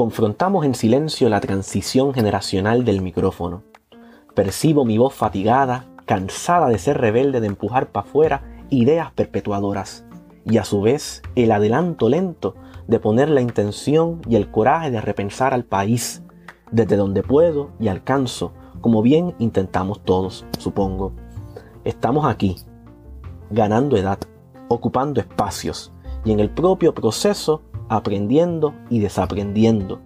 Confrontamos en silencio la transición generacional del micrófono. Percibo mi voz fatigada, cansada de ser rebelde, de empujar para afuera ideas perpetuadoras, y a su vez el adelanto lento de poner la intención y el coraje de repensar al país, desde donde puedo y alcanzo, como bien intentamos todos, supongo. Estamos aquí, ganando edad, ocupando espacios, y en el propio proceso aprendiendo y desaprendiendo.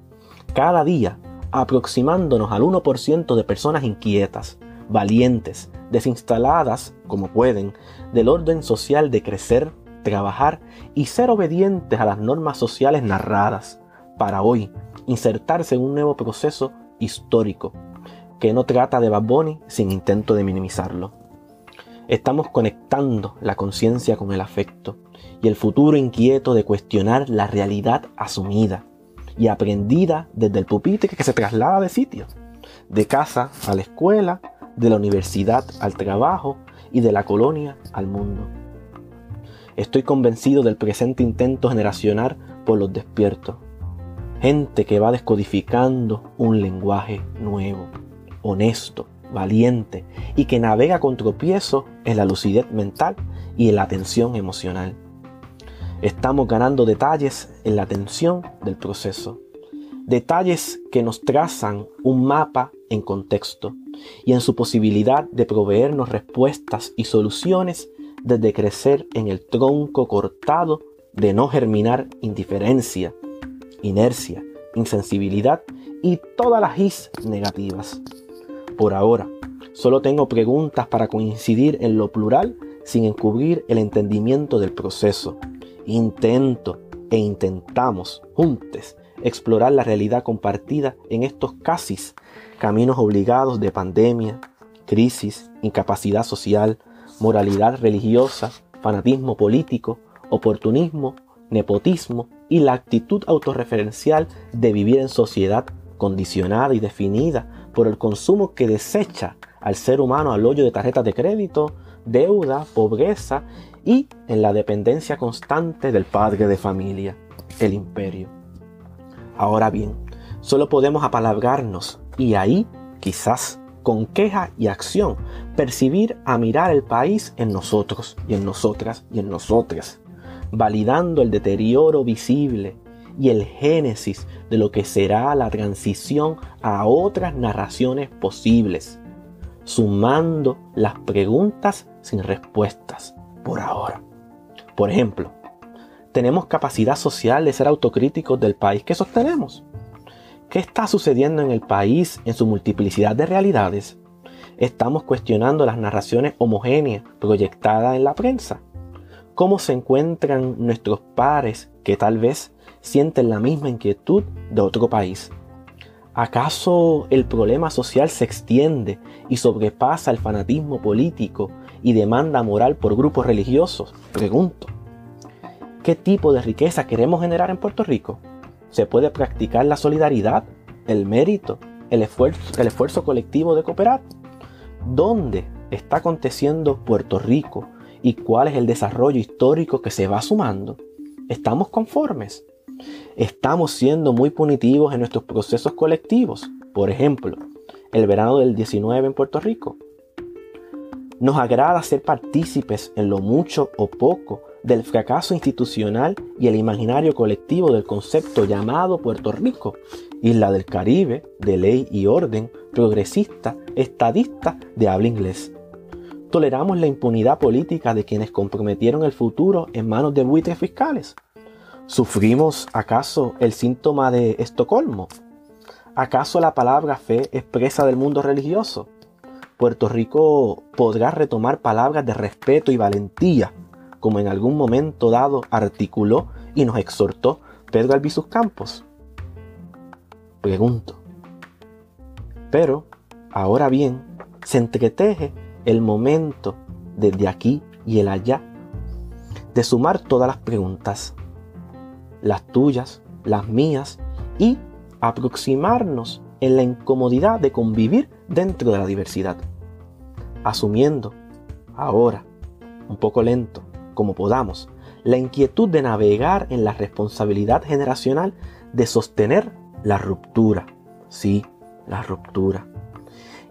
Cada día aproximándonos al 1% de personas inquietas, valientes, desinstaladas, como pueden, del orden social de crecer, trabajar y ser obedientes a las normas sociales narradas, para hoy insertarse en un nuevo proceso histórico, que no trata de Bad sin intento de minimizarlo. Estamos conectando la conciencia con el afecto y el futuro inquieto de cuestionar la realidad asumida y aprendida desde el pupitre que se traslada de sitio, de casa a la escuela, de la universidad al trabajo y de la colonia al mundo. Estoy convencido del presente intento generacional por los despiertos, gente que va descodificando un lenguaje nuevo, honesto, valiente y que navega con tropiezo en la lucidez mental y en la atención emocional. Estamos ganando detalles en la atención del proceso. Detalles que nos trazan un mapa en contexto y en su posibilidad de proveernos respuestas y soluciones desde crecer en el tronco cortado de no germinar indiferencia, inercia, insensibilidad y todas las is negativas. Por ahora, solo tengo preguntas para coincidir en lo plural sin encubrir el entendimiento del proceso. Intento e intentamos juntos explorar la realidad compartida en estos casi caminos obligados de pandemia, crisis, incapacidad social, moralidad religiosa, fanatismo político, oportunismo, nepotismo y la actitud autorreferencial de vivir en sociedad condicionada y definida por el consumo que desecha al ser humano al hoyo de tarjetas de crédito, deuda, pobreza y en la dependencia constante del padre de familia, el imperio. Ahora bien, solo podemos apalabrarnos y ahí, quizás, con queja y acción, percibir a mirar el país en nosotros y en nosotras y en nosotras, validando el deterioro visible y el génesis de lo que será la transición a otras narraciones posibles, sumando las preguntas sin respuestas por ahora. Por ejemplo, ¿tenemos capacidad social de ser autocríticos del país que sostenemos? ¿Qué está sucediendo en el país en su multiplicidad de realidades? Estamos cuestionando las narraciones homogéneas proyectadas en la prensa. ¿Cómo se encuentran nuestros pares que tal vez sienten la misma inquietud de otro país? ¿Acaso el problema social se extiende y sobrepasa el fanatismo político y demanda moral por grupos religiosos? Pregunto. ¿Qué tipo de riqueza queremos generar en Puerto Rico? se puede practicar la solidaridad, el mérito, el esfuerzo, el esfuerzo colectivo de cooperar. ¿Dónde está aconteciendo Puerto Rico y cuál es el desarrollo histórico que se va sumando? ¿Estamos conformes? Estamos siendo muy punitivos en nuestros procesos colectivos. Por ejemplo, el verano del 19 en Puerto Rico. Nos agrada ser partícipes en lo mucho o poco del fracaso institucional y el imaginario colectivo del concepto llamado Puerto Rico, isla del Caribe, de ley y orden, progresista, estadista, de habla inglés. Toleramos la impunidad política de quienes comprometieron el futuro en manos de buitres fiscales. ¿Sufrimos acaso el síntoma de Estocolmo? ¿Acaso la palabra fe expresa del mundo religioso? Puerto Rico podrá retomar palabras de respeto y valentía como en algún momento dado articuló y nos exhortó Pedro Albizus Campos? Pregunto. Pero, ahora bien, se entreteje el momento desde aquí y el allá de sumar todas las preguntas, las tuyas, las mías, y aproximarnos en la incomodidad de convivir dentro de la diversidad, asumiendo ahora un poco lento, como podamos, la inquietud de navegar en la responsabilidad generacional de sostener la ruptura. Sí, la ruptura.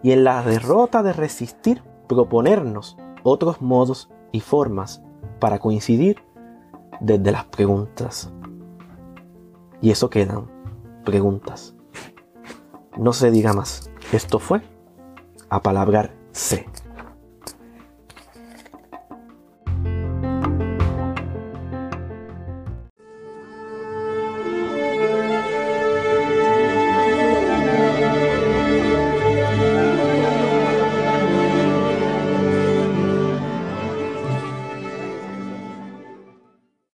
Y en la derrota de resistir, proponernos otros modos y formas para coincidir desde las preguntas. Y eso quedan preguntas. No se diga más. Esto fue a palabrar C.